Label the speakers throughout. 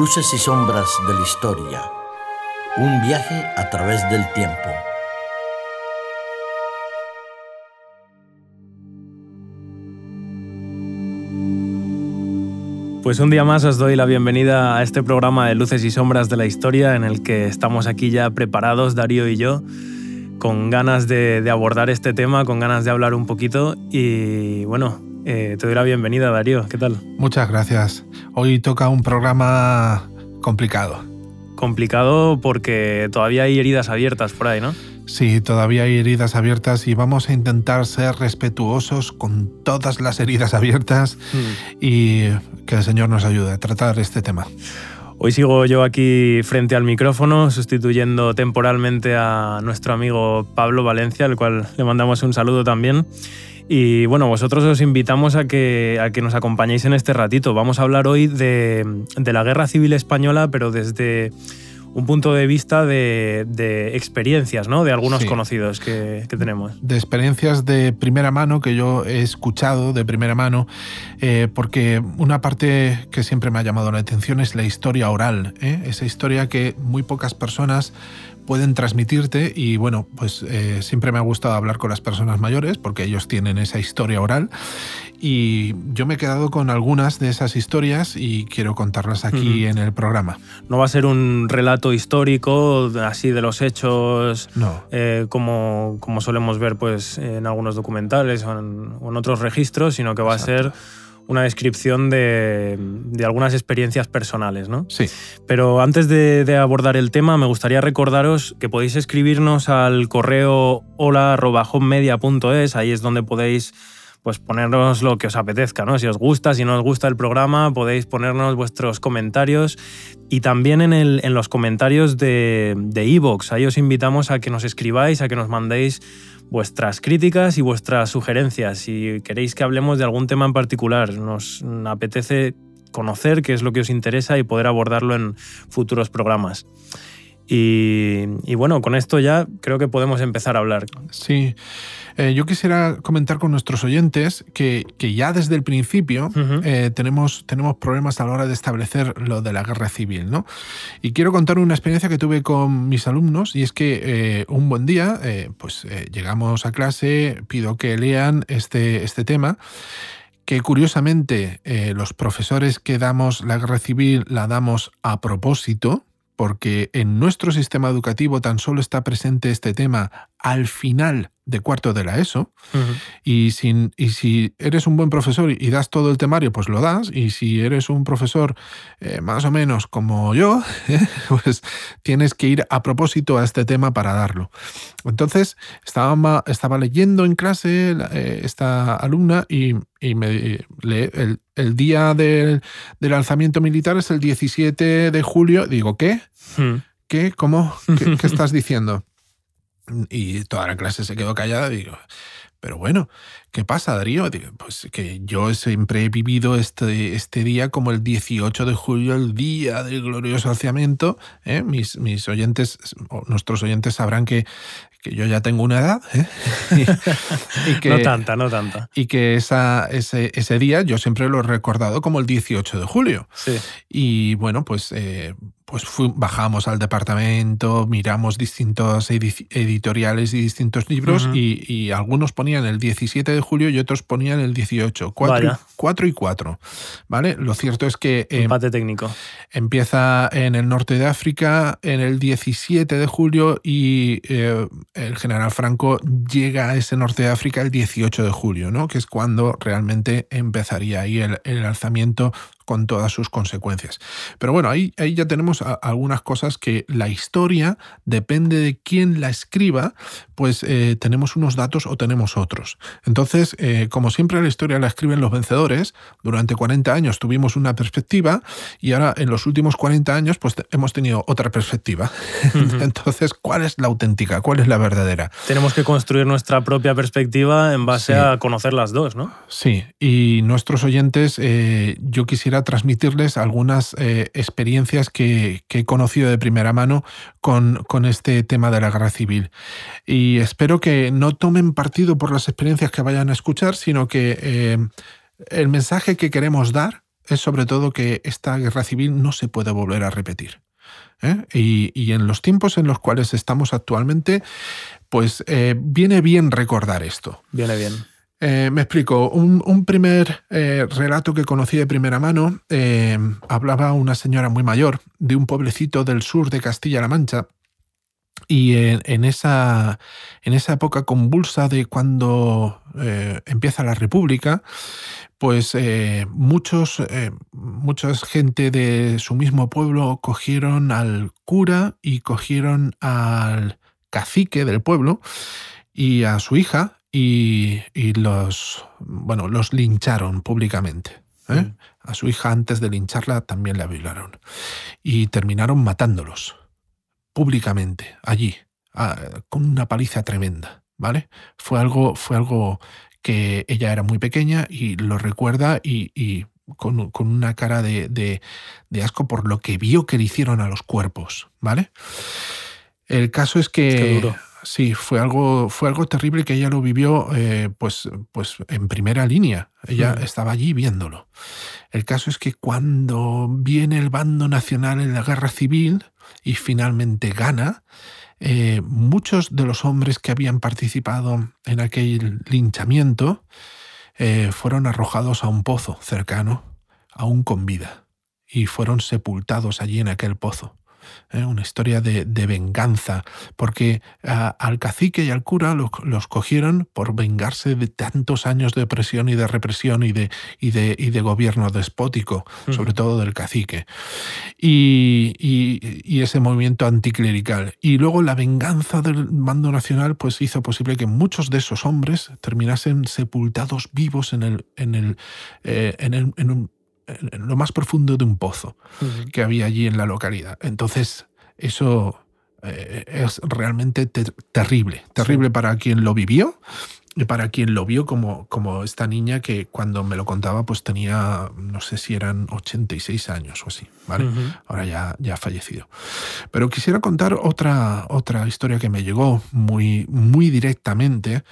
Speaker 1: Luces y sombras de la historia. Un viaje a través del tiempo.
Speaker 2: Pues un día más os doy la bienvenida a este programa de Luces y Sombras de la Historia en el que estamos aquí ya preparados, Darío y yo, con ganas de, abordar este tema, con ganas de hablar un poquito y bueno, eh, te doy la bienvenida, Darío. ¿Qué tal?
Speaker 3: Muchas gracias. Hoy toca un programa complicado.
Speaker 2: Complicado porque todavía hay heridas abiertas por ahí, ¿no?
Speaker 3: Sí, todavía hay heridas abiertas y vamos a intentar ser respetuosos con todas las heridas abiertas hmm. y que el Señor nos ayude a tratar este tema.
Speaker 2: Hoy sigo yo aquí frente al micrófono, sustituyendo temporalmente a nuestro amigo Pablo Valencia, al cual le mandamos un saludo también. Y bueno, vosotros os invitamos a que, a que nos acompañéis en este ratito. Vamos a hablar hoy de, la Guerra Civil Española, pero desde un punto de vista de, experiencias, ¿no? De algunos conocidos que, tenemos.
Speaker 3: De experiencias de primera mano que yo he escuchado de primera mano, eh, porque una parte que siempre me ha llamado la atención es la historia oral, ¿eh? esa historia que muy pocas personas pueden transmitirte y bueno, pues eh, siempre me ha gustado hablar con las personas mayores porque ellos tienen esa historia oral y yo me he quedado con algunas de esas historias y quiero contarlas aquí en el programa.
Speaker 2: No va a ser un relato histórico así de los hechos
Speaker 3: no.
Speaker 2: Eh, como, como solemos ver pues en algunos documentales o en, otros registros, sino que va a ser una descripción de, algunas experiencias personales, ¿no?
Speaker 3: Sí.
Speaker 2: Pero antes de, abordar el tema, me gustaría recordaros que podéis escribirnos al correo hola.homemedia.es, ahí es donde podéis pues ponernos lo que os apetezca, ¿no? Si os gusta, si no os gusta el programa, podéis ponernos vuestros comentarios y también en, el, en los comentarios de Evox. ahí os invitamos a que nos escribáis, a que nos mandéis vuestras críticas y vuestras sugerencias. Si queréis que hablemos de algún tema en particular, nos apetece conocer qué es lo que os interesa y poder abordarlo en futuros programas. Y, bueno, con esto ya creo que podemos empezar a hablar.
Speaker 3: Sí, eh, yo quisiera comentar con nuestros oyentes que, ya desde el principio eh, tenemos, tenemos problemas a la hora de establecer lo de la guerra civil, ¿no? Y quiero contar una experiencia que tuve con mis alumnos y es que eh, un buen día, pues llegamos a clase, pido que lean este, este tema que curiosamente los profesores que damos la guerra civil la damos a propósito, porque en nuestro sistema educativo tan solo está presente este tema. Al final de cuarto de la ESO. y, sin, y, si eres un buen profesor y das todo el temario, pues lo das. Y si eres un profesor eh, más o menos como yo, pues tienes que ir a propósito a este tema para darlo. Entonces, estaba, estaba leyendo en clase eh, esta alumna y, me lee el, día del, del, alzamiento militar es el 17 de julio. Digo, ¿qué? ¿Qué? ¿Cómo? ¿Qué, ¿Qué estás diciendo? Y toda la clase se quedó callada. Digo, pero bueno, ¿qué pasa, Darío? Pues que yo siempre he vivido este, este día como el 18 de julio, el día del glorioso alzamiento. ¿eh? Mis, mis oyentes, nuestros oyentes sabrán que, que yo ya tengo una edad. ¿eh?
Speaker 2: Y, que, no tanta, no tanta.
Speaker 3: Y que esa, ese, ese, día yo siempre lo he recordado como el 18 de julio.
Speaker 2: Sí.
Speaker 3: Y bueno, pues eh, pues bajamos al departamento, miramos distintos editoriales y distintos libros y, algunos ponían el 17 de julio y otros ponían el 18, 4, y 4. ¿vale? Lo cierto es que...
Speaker 2: Eh, Empate técnico.
Speaker 3: Empieza en el norte de África en el 17 de julio y eh, el general Franco llega a ese norte de África el 18 de julio, ¿no? que es cuando realmente empezaría ahí el, el alzamiento con todas sus consecuencias. Pero bueno, ahí, ahí ya tenemos algunas cosas que la historia, depende de quién la escriba, pues eh, tenemos unos datos o tenemos otros. Entonces, eh, como siempre la historia la escriben los vencedores, durante 40 años tuvimos una perspectiva y ahora en los últimos 40 años pues hemos tenido otra perspectiva. Entonces, ¿cuál es la auténtica? ¿Cuál es la verdadera?
Speaker 2: Tenemos que construir nuestra propia perspectiva en base a conocer las dos, ¿no?
Speaker 3: Sí, y nuestros oyentes, eh, yo quisiera transmitirles algunas eh, experiencias que, he conocido de primera mano con, este tema de la guerra civil. Y espero que no tomen partido por las experiencias que vayan a escuchar, sino que eh, el mensaje que queremos dar es sobre todo que esta guerra civil no se puede volver a repetir. ¿eh? Y, en los tiempos en los cuales estamos actualmente, pues viene bien recordar esto.
Speaker 2: Viene bien.
Speaker 3: Eh, me explico. Un, primer relato que conocí de primera mano hablaba una señora muy mayor de un pueblecito del sur de Castilla-La Mancha. Y en, esa, en esa época convulsa de cuando empieza la República, pues eh, muchos, eh, mucha gente de su mismo pueblo cogieron al cura y cogieron al cacique del pueblo y a su hija y, los, bueno, los lincharon públicamente. ¿eh? Mm. A su hija antes de lincharla también la violaron y terminaron matándolos públicamente allí con una paliza tremenda. ¿Vale? Fue algo, fue algo que ella era muy pequeña y lo recuerda y, con, una cara de, asco por lo que vio que le hicieron a los cuerpos, ¿vale? El caso es que... Sí, fue algo, fue algo terrible que ella lo vivió eh, pues, pues en primera línea. Ella mm. estaba allí viéndolo. El caso es que cuando viene el bando nacional en la guerra civil y finalmente gana, eh, muchos de los hombres que habían participado en aquel linchamiento eh, fueron arrojados a un pozo cercano, aún con vida, y fueron sepultados allí en aquel pozo. ¿Eh? una historia de, venganza, porque al cacique y al cura los, cogieron por vengarse de tantos años de opresión y de represión y de, y de, y de gobierno despótico, sobre todo del cacique, y, y, ese movimiento anticlerical. Y luego la venganza del mando nacional pues hizo posible que muchos de esos hombres terminasen sepultados vivos en el, en el, eh, en el en un, en lo más profundo de un pozo que había allí en la localidad. Entonces, eso eh, es realmente terrible, terrible para quien lo vivió y para quien lo vio como, como esta niña que cuando me lo contaba pues tenía, no sé si eran 86 años o así, ¿vale? Ahora ya, ya ha fallecido. Pero quisiera contar otra, otra historia que me llegó muy, muy directamente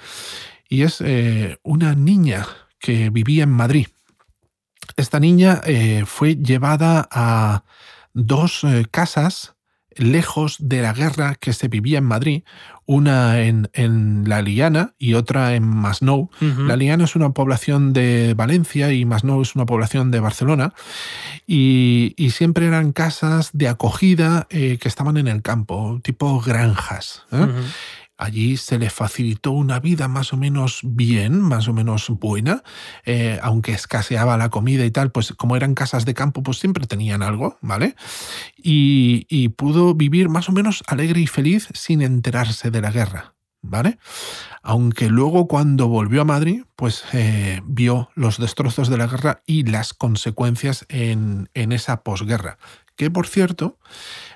Speaker 3: y es eh, una niña que vivía en Madrid esta niña eh, fue llevada a dos eh, casas lejos de la guerra que se vivía en Madrid, una en, La Liana y otra en Masnou. La Liana es una población de Valencia y Masnou es una población de Barcelona. Y, siempre eran casas de acogida eh, que estaban en el campo, tipo granjas. Allí se le facilitó una vida más o menos bien, más o menos buena, eh, aunque escaseaba la comida y tal, pues como eran casas de campo, pues siempre tenían algo, ¿vale? Y, pudo vivir más o menos alegre y feliz sin enterarse de la guerra, ¿vale? Aunque luego cuando volvió a Madrid, pues eh, vio los destrozos de la guerra y las consecuencias en, en esa posguerra, que por cierto,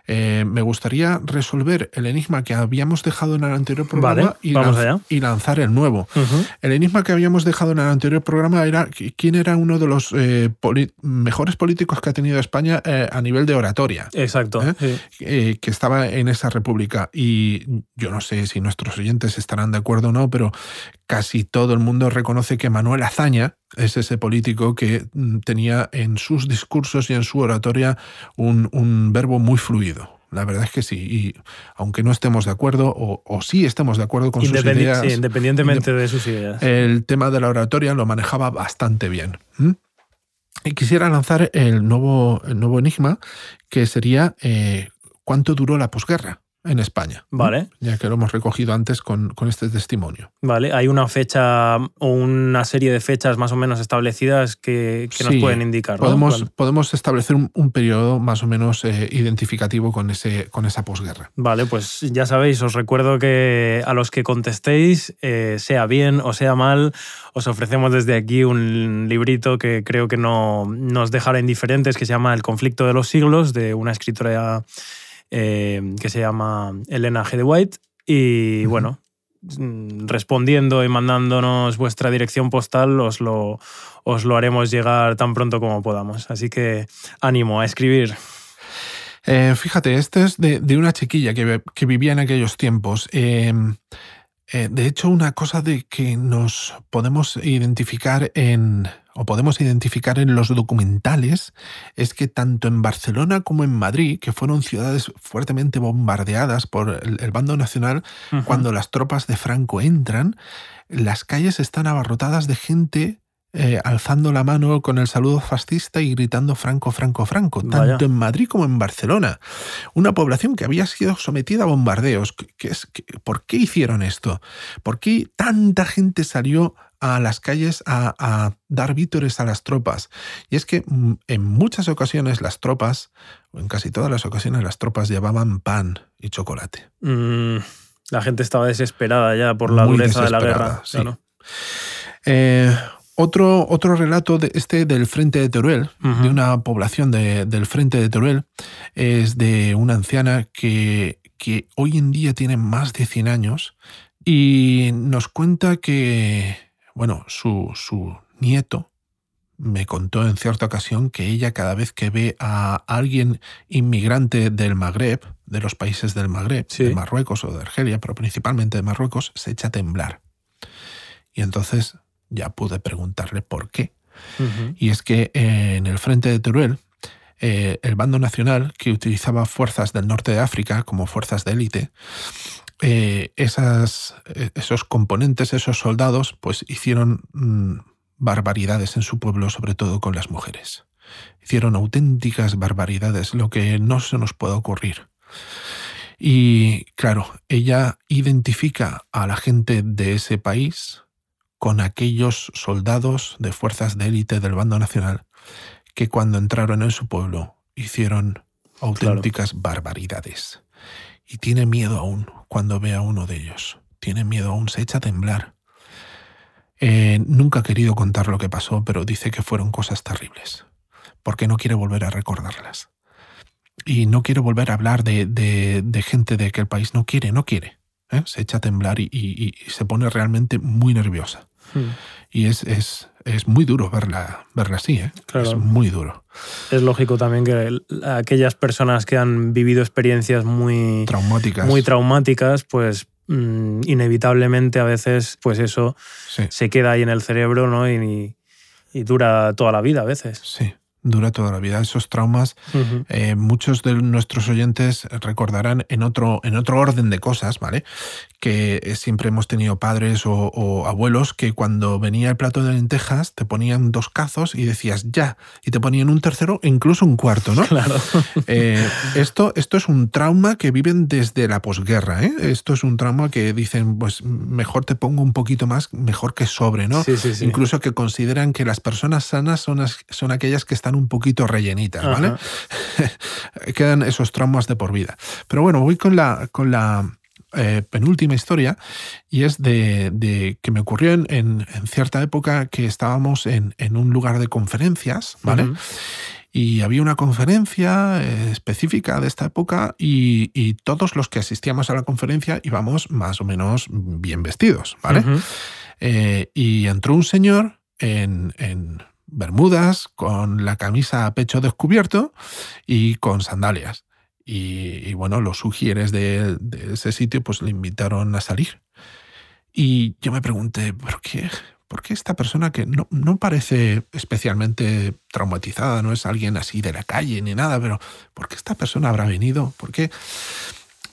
Speaker 3: eh, me gustaría resolver el enigma que habíamos dejado en el anterior programa y, lanzar el nuevo. El enigma que habíamos dejado en el anterior programa era quién era uno de los eh, mejores políticos que ha tenido España eh, a nivel de oratoria.
Speaker 2: Exacto.
Speaker 3: que estaba en esa república. Y yo no sé si nuestros oyentes estarán de acuerdo o no, pero casi todo el mundo reconoce que Manuel Azaña es ese político que mm, tenía en sus discursos y en su oratoria un, un verbo muy fluido. La verdad es que sí. Y aunque no estemos de acuerdo, o, sí estemos de acuerdo con sus ideas.
Speaker 2: Sí, independientemente de sus ideas.
Speaker 3: El tema de la oratoria lo manejaba bastante bien. Y quisiera lanzar el nuevo, el nuevo enigma, que sería eh, ¿cuánto duró la posguerra? En España.
Speaker 2: Vale.
Speaker 3: Ya que lo hemos recogido antes con, este testimonio.
Speaker 2: Vale, hay una fecha o una serie de fechas más o menos establecidas que, nos pueden indicar.
Speaker 3: Podemos, podemos establecer un, periodo más o menos eh, identificativo con, ese, con esa posguerra.
Speaker 2: Vale, pues ya sabéis, os recuerdo que a los que contestéis, eh, sea bien o sea mal, os ofrecemos desde aquí un librito que creo que no nos dejará indiferentes, que se llama El conflicto de los siglos, de una escritora eh, que se llama Elena G. de White. Y bueno, mm, respondiendo y mandándonos vuestra dirección postal, os lo, os lo haremos llegar tan pronto como podamos. Así que ánimo a escribir.
Speaker 3: Eh, fíjate, este es de, una chiquilla que, que, vivía en aquellos tiempos. Em, eh, de hecho, una cosa de que nos podemos identificar en, o podemos identificar en los documentales es que tanto en Barcelona como en Madrid, que fueron ciudades fuertemente bombardeadas por el, bando nacional, cuando las tropas de Franco entran, las calles están abarrotadas de gente eh, alzando la mano con el saludo fascista y gritando Franco, Franco, Franco, tanto en Madrid como en Barcelona. Una población que había sido sometida a bombardeos. es, ¿Por qué hicieron esto? ¿Por qué tanta gente salió a las calles a, dar vítores a las tropas? Y es que mm, en muchas ocasiones las tropas, o en casi todas las ocasiones las tropas llevaban pan y chocolate.
Speaker 2: Mm, la gente estaba desesperada ya por la dureza de la guerra. Sí.
Speaker 3: Eh, otro, otro relato de este del Frente de Teruel, de una población del Frente de Teruel, es de una anciana que, que hoy en día tiene más de 100 años y nos cuenta que, bueno, su, su nieto me contó en cierta ocasión que ella cada vez que ve a alguien inmigrante del Magreb, de los países del Magreb, de Marruecos o de Argelia, pero principalmente de Marruecos, se echa a temblar. Y entonces ya pude preguntarle por qué. Y es que eh, en el frente de Teruel, eh, el bando nacional, que utilizaba fuerzas del norte de África como fuerzas de élite, eh, esas, esos componentes, esos soldados, pues hicieron mm, barbaridades en su pueblo, sobre todo con las mujeres. Hicieron auténticas barbaridades, lo que no se nos puede ocurrir. Y claro, ella identifica a la gente de ese país con aquellos soldados de fuerzas de élite del bando nacional que cuando entraron en su pueblo hicieron auténticas barbaridades. Y tiene miedo aún cuando ve a uno de ellos. Tiene miedo aún, se echa a temblar. Eh, nunca ha querido contar lo que pasó, pero dice que fueron cosas terribles, porque no quiere volver a recordarlas. Y no quiere volver a hablar de, de, gente de aquel país. No quiere, no quiere. ¿eh? Se echa a temblar y se pone realmente muy nerviosa. Y es, es, es, muy duro verla, verla así, ¿eh? es muy duro.
Speaker 2: Es lógico también que aquellas personas que han vivido experiencias muy
Speaker 3: traumáticas,
Speaker 2: muy traumáticas pues mm, inevitablemente a veces pues eso se queda ahí en el cerebro ¿no? y, y dura toda la vida a veces.
Speaker 3: Sí dura toda la vida. Esos traumas, eh, muchos de nuestros oyentes recordarán en otro, en otro orden de cosas, ¿vale? Que siempre hemos tenido padres o, abuelos que cuando venía el plato de lentejas te ponían dos cazos y decías ya, y te ponían un tercero e incluso un cuarto, ¿no?
Speaker 2: Claro.
Speaker 3: Eh, esto, esto es un trauma que viven desde la posguerra, ¿eh? Esto es un trauma que dicen, pues mejor te pongo un poquito más, mejor que sobre, ¿no?
Speaker 2: Sí, sí, sí.
Speaker 3: Incluso que consideran que las personas sanas son, son aquellas que están un poquito rellenitas, ¿vale? Quedan esos traumas de por vida. Pero bueno, voy con la, con la eh, penúltima historia y es de, que me ocurrió en, cierta época que estábamos en, un lugar de conferencias, ¿vale? Y había una conferencia eh, específica de esta época y, todos los que asistíamos a la conferencia íbamos más o menos bien vestidos, ¿vale? Eh, y entró un señor en, bermudas, con la camisa a pecho descubierto y con sandalias. Y, bueno, los sugieres de, ese sitio pues le invitaron a salir. Y yo me pregunté, ¿por qué? ¿Por qué esta persona que no, no, parece especialmente traumatizada, no es alguien así de la calle ni nada, pero ¿por qué esta persona habrá venido? ¿Por qué?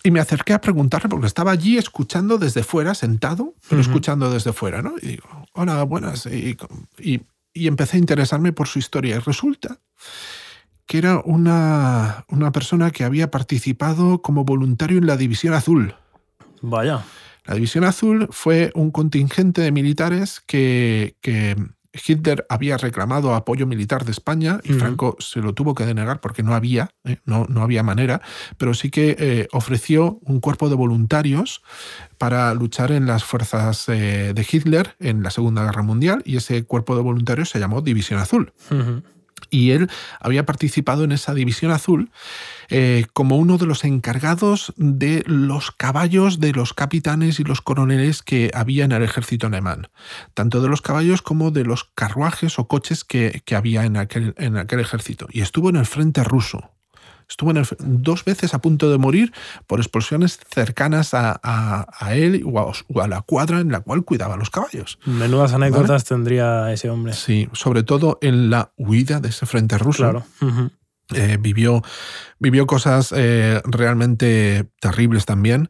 Speaker 3: Y me acerqué a preguntarle porque estaba allí escuchando desde fuera, sentado, pero escuchando desde fuera, ¿no? Y digo, hola, buenas. Y, y, y empecé a interesarme por su historia. Y resulta que era una, una, persona que había participado como voluntario en la División Azul.
Speaker 2: Vaya.
Speaker 3: La División Azul fue un contingente de militares que, que Hitler había reclamado apoyo militar de España y Franco se lo tuvo que denegar porque no había, ¿eh? no, no, había manera, pero sí que eh, ofreció un cuerpo de voluntarios para luchar en las fuerzas eh, de Hitler en la Segunda Guerra Mundial y ese cuerpo de voluntarios se llamó División Azul y él había participado en esa división azul eh, como uno de los encargados de los caballos de los capitanes y los coroneles que había en el ejército alemán, tanto de los caballos como de los carruajes o coches que, había en aquel, en aquel ejército. Y estuvo en el frente ruso. Estuvo dos veces a punto de morir por explosiones cercanas a, él o a, la cuadra en la cual cuidaba los caballos.
Speaker 2: Menudas anécdotas tendría ese hombre.
Speaker 3: Sí, sobre todo en la huida de ese frente ruso.
Speaker 2: Claro.
Speaker 3: Eh, vivió, vivió cosas eh, realmente terribles también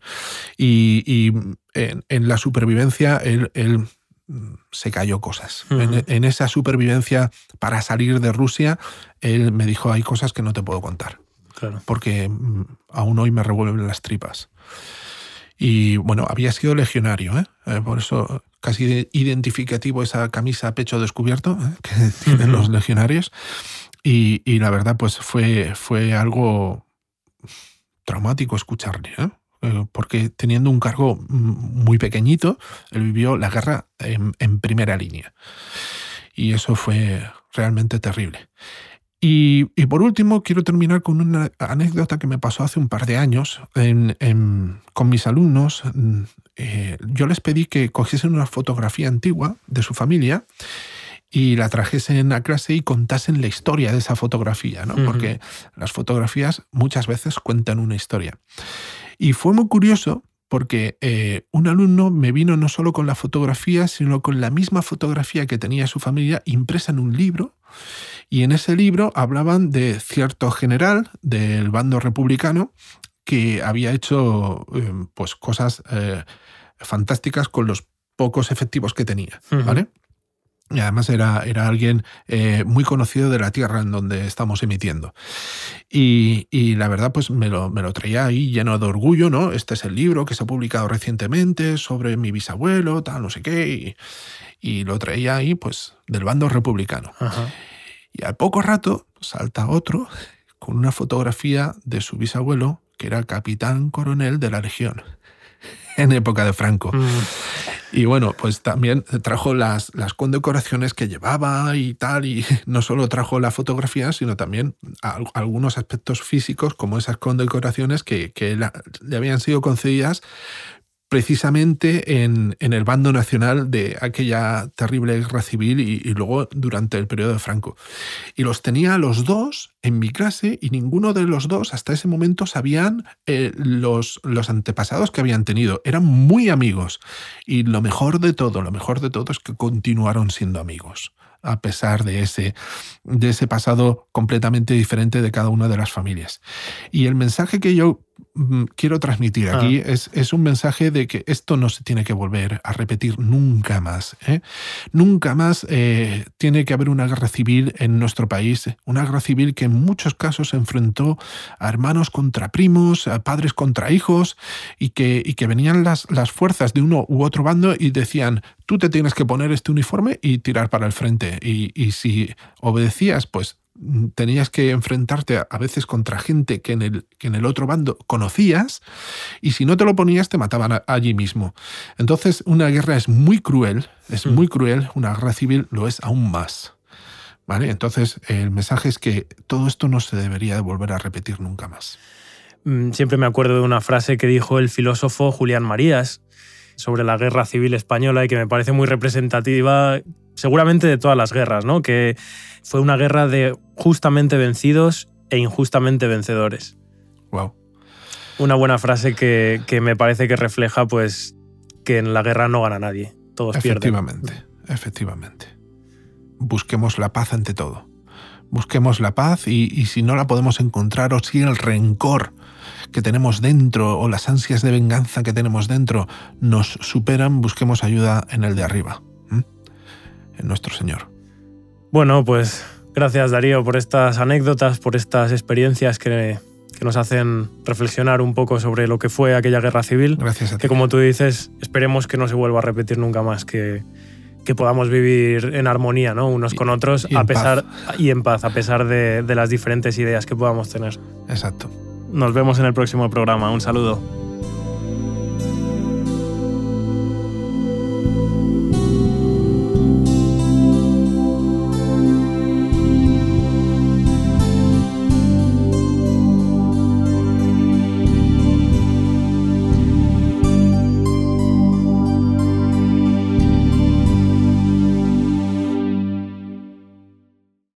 Speaker 3: y, en, la supervivencia él, mm, se cayó cosas. en, esa supervivencia para salir de Rusia, él me dijo, hay cosas que no te puedo contar, porque mm, aún hoy me revuelven las tripas. Y bueno, había sido legionario, ¿eh? por eso casi identificativo esa camisa a pecho descubierto que tienen los legionarios. Y, la verdad, pues fue, fue algo traumático escucharle, ¿eh? Eh, porque teniendo un cargo muy pequeñito, él vivió la guerra en, primera línea. Y eso fue realmente terrible. Y, por último, quiero terminar con una anécdota que me pasó hace un par de años con mis alumnos. Eh, yo les pedí que cogiesen una fotografía antigua de su familia y la trajesen a clase y contasen la historia de esa fotografía, ¿no? Porque las fotografías muchas veces cuentan una historia. Y fue muy curioso porque eh, un alumno me vino no solo con la fotografía, sino con la misma fotografía que tenía su familia impresa en un libro. Y en ese libro hablaban de cierto general del bando republicano que había hecho eh, pues, cosas eh, fantásticas con los pocos efectivos que tenía. ¿vale? Y además era, era alguien eh, muy conocido de la tierra en donde estamos emitiendo. Y, la verdad, pues me lo, me lo, traía ahí lleno de orgullo, ¿no? Este es el libro que se ha publicado recientemente sobre mi bisabuelo, tal, no sé qué. Y, lo traía ahí, pues, del bando republicano. Y al poco rato salta otro con una fotografía de su bisabuelo, que era capitán coronel de la Legión en época de Franco. Mm. Y bueno, pues también trajo las, las condecoraciones que llevaba y tal, y no solo trajo la fotografía, sino también algunos aspectos físicos, como esas condecoraciones que, que le habían sido concedidas precisamente en, el bando nacional de aquella terrible guerra civil y, luego durante el periodo de Franco. Y los tenía los dos en mi clase y ninguno de los dos hasta ese momento sabían eh, los, los antepasados que habían tenido. Eran muy amigos. Y lo mejor de todo, lo mejor de todo es que continuaron siendo amigos a pesar de ese, de ese pasado completamente diferente de cada una de las familias. Y el mensaje que yo quiero transmitir ah. aquí es, es, un mensaje de que esto no se tiene que volver a repetir nunca más. ¿eh? Nunca más eh, tiene que haber una guerra civil en nuestro país, una guerra civil que en muchos casos enfrentó a hermanos contra primos, a padres contra hijos, y que, y que venían las, las fuerzas de uno u otro bando y decían, tú te tienes que poner este uniforme y tirar para el frente. Y, y si obedecías, pues tenías que enfrentarte a, veces contra gente que en, el, que en el otro bando conocías y si no te lo ponías te mataban allí mismo. Entonces una guerra es muy cruel, es mm. muy cruel, una guerra civil lo es aún más. ¿Vale? Entonces el mensaje es que todo esto no se debería de volver a repetir nunca más.
Speaker 2: Mm, siempre me acuerdo de una frase que dijo el filósofo Julián Marías sobre la guerra civil española y que me parece muy representativa seguramente de todas las guerras, ¿no? Que fue una guerra de justamente vencidos e injustamente vencedores.
Speaker 3: Wow.
Speaker 2: Una buena frase que, me parece que refleja pues que en la guerra no gana nadie, todos
Speaker 3: efectivamente, pierden. Efectivamente, Busquemos la paz ante todo. Busquemos la paz y, y si no la podemos encontrar o si el rencor que tenemos dentro o las ansias de venganza que tenemos dentro nos superan, busquemos ayuda en el de arriba en nuestro Señor.
Speaker 2: Bueno, pues gracias Darío por estas anécdotas, por estas experiencias que, nos hacen reflexionar un poco sobre lo que fue aquella guerra civil.
Speaker 3: Gracias a
Speaker 2: ti. Que como tú dices, esperemos que no se vuelva a repetir nunca más, que, que podamos vivir en armonía, ¿no? Unos con otros, a pesar y en paz, a pesar de, de las diferentes ideas que podamos tener.
Speaker 3: Exacto.
Speaker 2: Nos vemos en el próximo programa. Un saludo.